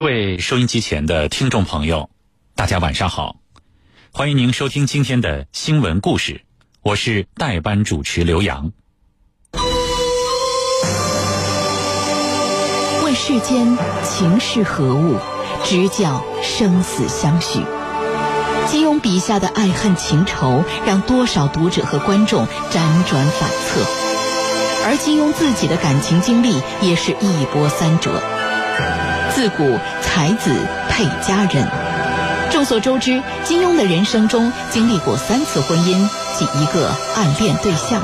各位收音机前的听众朋友，大家晚上好，欢迎您收听今天的新闻故事，我是代班主持刘洋。问世间情是何物，直教生死相许。金庸笔下的爱恨情仇，让多少读者和观众辗转反侧，而金庸自己的感情经历也是一波三折。自古才子配佳人，众所周知，金庸的人生中经历过三次婚姻及一个暗恋对象，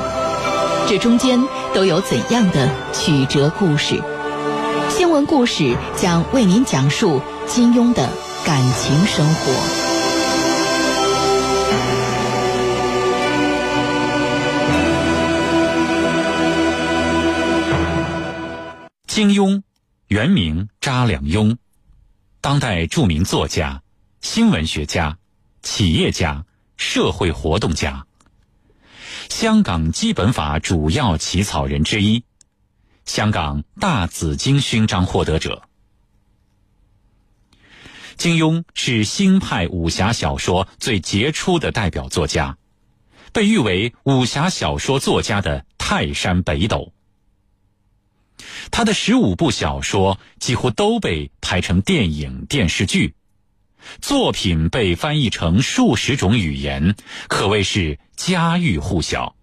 这中间都有怎样的曲折故事？新闻故事将为您讲述金庸的感情生活。金庸。原名查良镛，当代著名作家、新闻学家、企业家、社会活动家，香港基本法主要起草人之一，香港大紫荆勋章获得者。金庸是新派武侠小说最杰出的代表作家，被誉为武侠小说作家的泰山北斗。他的十五部小说几乎都被拍成电影、电视剧，作品被翻译成数十种语言，可谓是家喻户晓。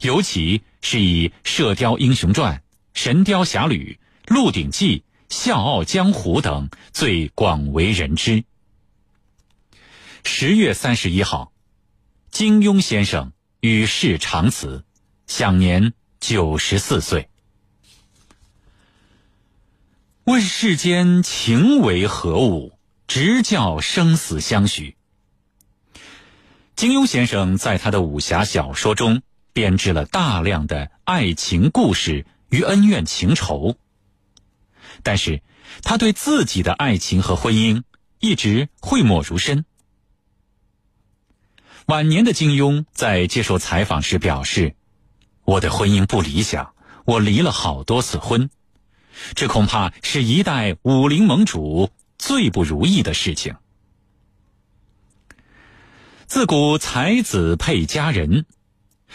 尤其是以《射雕英雄传》《神雕侠侣》《鹿鼎记》《笑傲江湖》等最广为人知。十月三十一号，金庸先生与世长辞，享年九十四岁。问世间情为何物，直教生死相许。金庸先生在他的武侠小说中编织了大量的爱情故事与恩怨情仇，但是他对自己的爱情和婚姻一直讳莫如深。晚年的金庸在接受采访时表示：“我的婚姻不理想，我离了好多次婚。”这恐怕是一代武林盟主最不如意的事情。自古才子配佳人，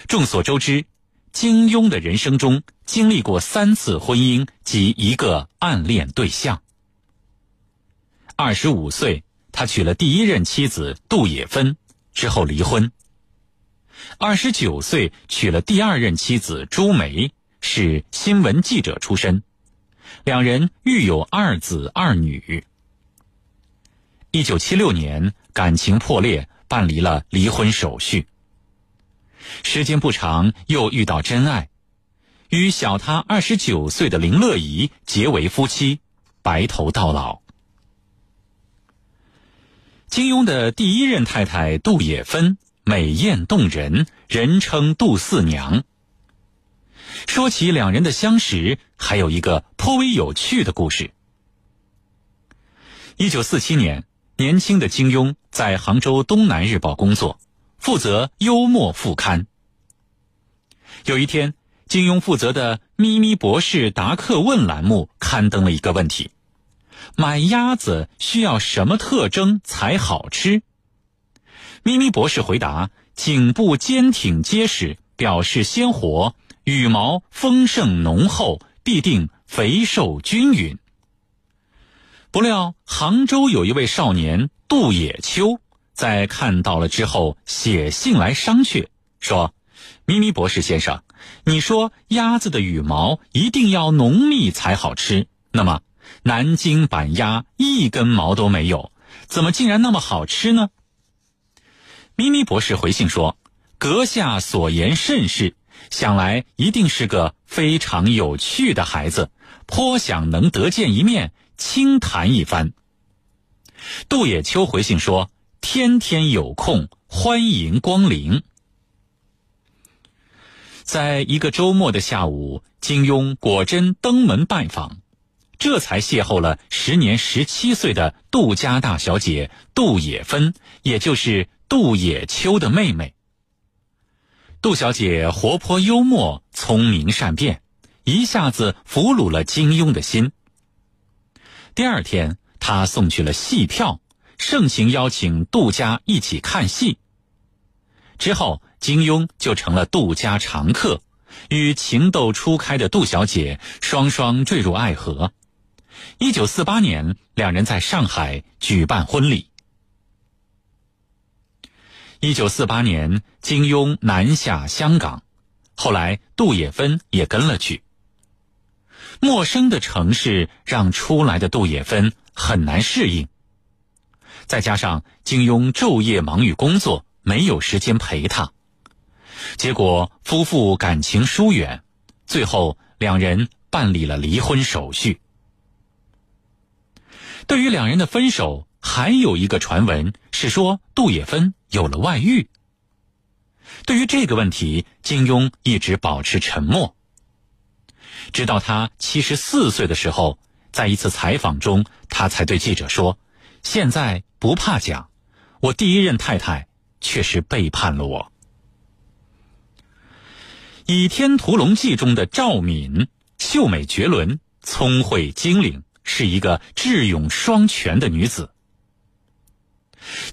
众所周知，金庸的人生中经历过三次婚姻及一个暗恋对象。二十五岁，他娶了第一任妻子杜野芬，之后离婚。二十九岁，娶了第二任妻子朱梅，是新闻记者出身。两人育有二子二女。一九七六年，感情破裂，办理了离婚手续。时间不长，又遇到真爱，与小他二十九岁的林乐怡结为夫妻，白头到老。金庸的第一任太太杜野芬美艳动人，人称杜四娘。说起两人的相识，还有一个颇为有趣的故事。一九四七年，年轻的金庸在杭州《东南日报》工作，负责幽默副刊。有一天，金庸负责的《咪咪博士答客问》栏目刊登了一个问题：买鸭子需要什么特征才好吃？咪咪博士回答：颈部坚挺结实，表示鲜活。羽毛丰盛浓厚，必定肥瘦均匀。不料杭州有一位少年杜野秋，在看到了之后，写信来商榷，说：“咪咪博士先生，你说鸭子的羽毛一定要浓密才好吃，那么南京板鸭一根毛都没有，怎么竟然那么好吃呢？”咪咪博士回信说：“阁下所言甚是。”想来一定是个非常有趣的孩子，颇想能得见一面，轻谈一番。杜野秋回信说：“天天有空，欢迎光临。”在一个周末的下午，金庸果真登门拜访，这才邂逅了时年十七岁的杜家大小姐杜野芬，也就是杜野秋的妹妹。杜小姐活泼幽默、聪明善变，一下子俘虏了金庸的心。第二天，他送去了戏票，盛情邀请杜家一起看戏。之后，金庸就成了杜家常客，与情窦初开的杜小姐双双坠入爱河。一九四八年，两人在上海举办婚礼。一九四八年，金庸南下香港，后来杜也芬也跟了去。陌生的城市让初来的杜也芬很难适应，再加上金庸昼夜忙于工作，没有时间陪她，结果夫妇感情疏远，最后两人办理了离婚手续。对于两人的分手，还有一个传闻是说杜也芬有了外遇。对于这个问题，金庸一直保持沉默。直到他七十四岁的时候，在一次采访中，他才对记者说：“现在不怕讲，我第一任太太确实背叛了我。”《倚天屠龙记》中的赵敏，秀美绝伦，聪慧精灵。是一个智勇双全的女子。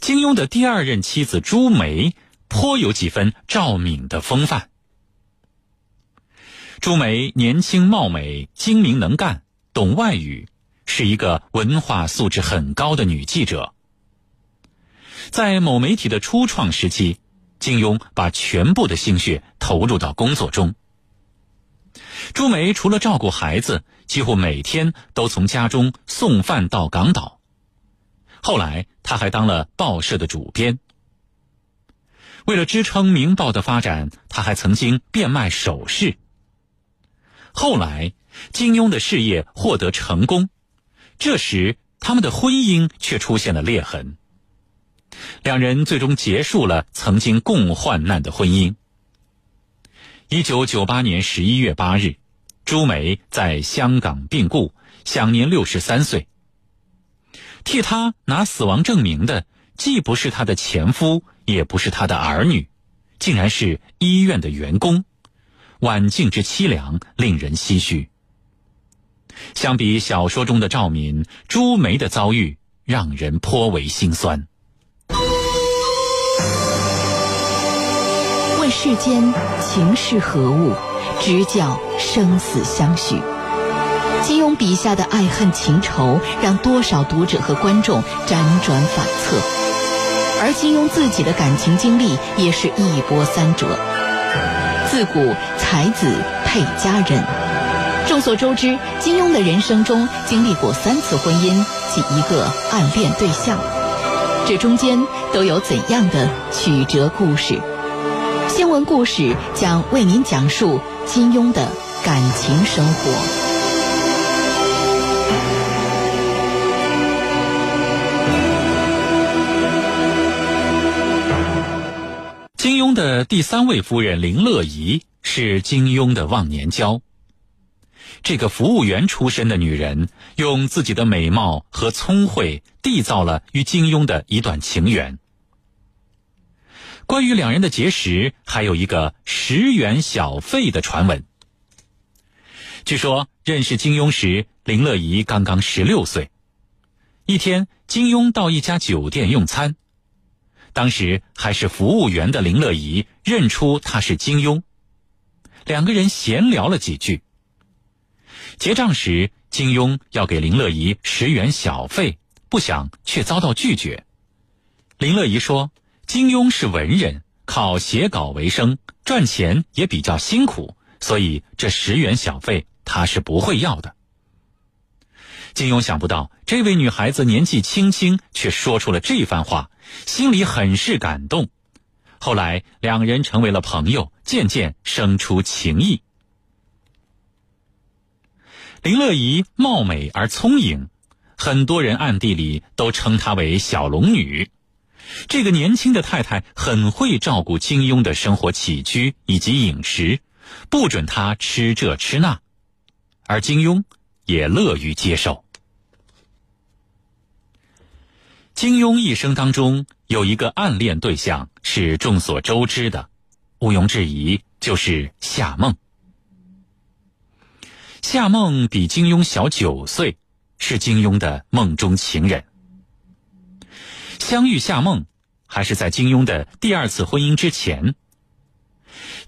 金庸的第二任妻子朱梅颇有几分赵敏的风范。朱梅年轻貌美、精明能干、懂外语，是一个文化素质很高的女记者。在某媒体的初创时期，金庸把全部的心血投入到工作中。朱梅除了照顾孩子，几乎每天都从家中送饭到港岛。后来，他还当了报社的主编。为了支撑《明报》的发展，他还曾经变卖首饰。后来，金庸的事业获得成功，这时他们的婚姻却出现了裂痕。两人最终结束了曾经共患难的婚姻。一九九八年十一月八日，朱梅在香港病故，享年六十三岁。替她拿死亡证明的，既不是她的前夫，也不是她的儿女，竟然是医院的员工。晚境之凄凉，令人唏嘘。相比小说中的赵敏，朱梅的遭遇让人颇为心酸。问世间情是何物，直教生死相许。金庸笔下的爱恨情仇，让多少读者和观众辗转反侧。而金庸自己的感情经历也是一波三折。自古才子配佳人，众所周知，金庸的人生中经历过三次婚姻及一个暗恋对象，这中间都有怎样的曲折故事？新闻故事将为您讲述金庸的感情生活。金庸的第三位夫人林乐怡是金庸的忘年交。这个服务员出身的女人，用自己的美貌和聪慧缔造了与金庸的一段情缘。关于两人的结识，还有一个十元小费的传闻。据说认识金庸时，林乐怡刚刚十六岁。一天，金庸到一家酒店用餐，当时还是服务员的林乐怡认出他是金庸，两个人闲聊了几句。结账时，金庸要给林乐怡十元小费，不想却遭到拒绝。林乐怡说。金庸是文人，靠写稿为生，赚钱也比较辛苦，所以这十元小费他是不会要的。金庸想不到这位女孩子年纪轻轻却说出了这番话，心里很是感动。后来两人成为了朋友，渐渐生出情谊。林乐怡貌美而聪颖，很多人暗地里都称她为小龙女。这个年轻的太太很会照顾金庸的生活起居以及饮食，不准他吃这吃那，而金庸也乐于接受。金庸一生当中有一个暗恋对象是众所周知的，毋庸置疑就是夏梦。夏梦比金庸小九岁，是金庸的梦中情人。相遇夏梦，还是在金庸的第二次婚姻之前。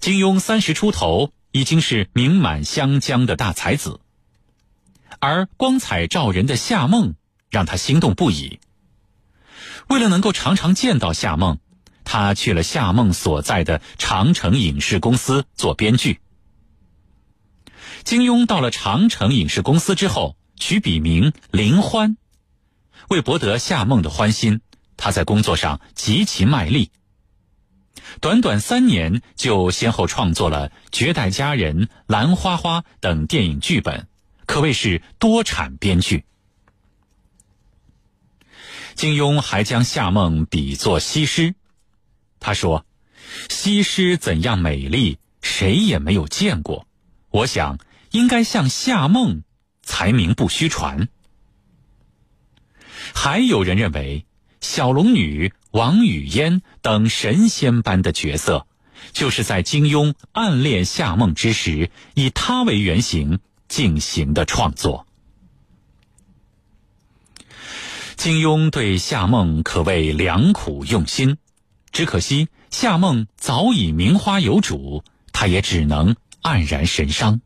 金庸三十出头，已经是名满湘江的大才子，而光彩照人的夏梦让他心动不已。为了能够常常见到夏梦，他去了夏梦所在的长城影视公司做编剧。金庸到了长城影视公司之后，取笔名林欢，为博得夏梦的欢心，他在工作上极其卖力。短短三年，就先后创作了《绝代佳人》《兰花花》等电影剧本，可谓是多产编剧。金庸还将夏梦比作西施，他说：“西施怎样美丽，谁也没有见过。我想，应该像夏梦，才名不虚传。”还有人认为，小龙女。王语嫣等神仙般的角色，就是在金庸暗恋夏梦之时，以她为原型进行的创作。金庸对夏梦可谓良苦用心，只可惜夏梦早已名花有主，他也只能黯然神伤。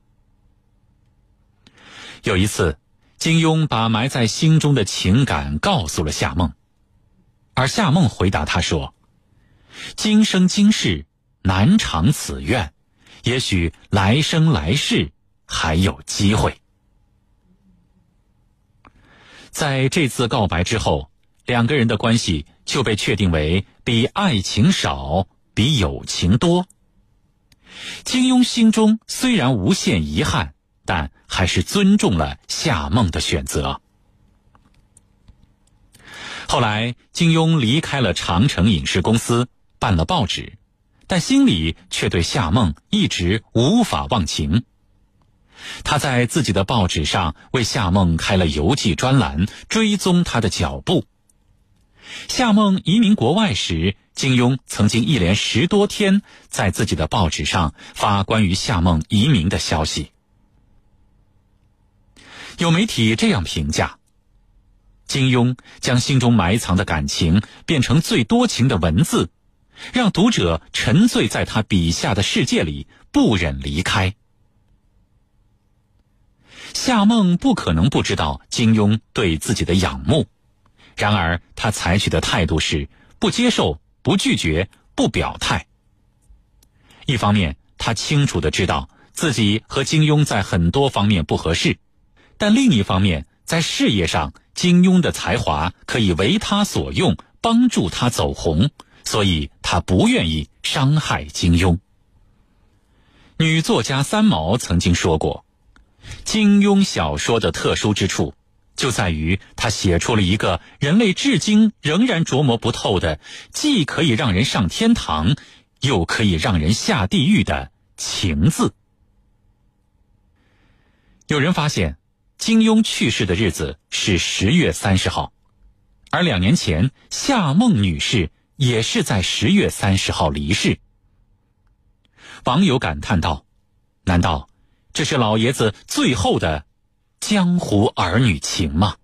有一次，金庸把埋在心中的情感告诉了夏梦。而夏梦回答他说：“今生今世难偿此愿，也许来生来世还有机会。”在这次告白之后，两个人的关系就被确定为比爱情少，比友情多。金庸心中虽然无限遗憾，但还是尊重了夏梦的选择。后来，金庸离开了长城影视公司，办了报纸，但心里却对夏梦一直无法忘情。他在自己的报纸上为夏梦开了游记专栏，追踪他的脚步。夏梦移民国外时，金庸曾经一连十多天在自己的报纸上发关于夏梦移民的消息。有媒体这样评价。金庸将心中埋藏的感情变成最多情的文字，让读者沉醉在他笔下的世界里，不忍离开。夏梦不可能不知道金庸对自己的仰慕，然而他采取的态度是不接受、不拒绝、不表态。一方面，他清楚的知道自己和金庸在很多方面不合适，但另一方面，在事业上。金庸的才华可以为他所用，帮助他走红，所以他不愿意伤害金庸。女作家三毛曾经说过，金庸小说的特殊之处，就在于他写出了一个人类至今仍然琢磨不透的，既可以让人上天堂，又可以让人下地狱的情字。有人发现。金庸去世的日子是十月三十号，而两年前夏梦女士也是在十月三十号离世。网友感叹道：“难道这是老爷子最后的江湖儿女情吗？”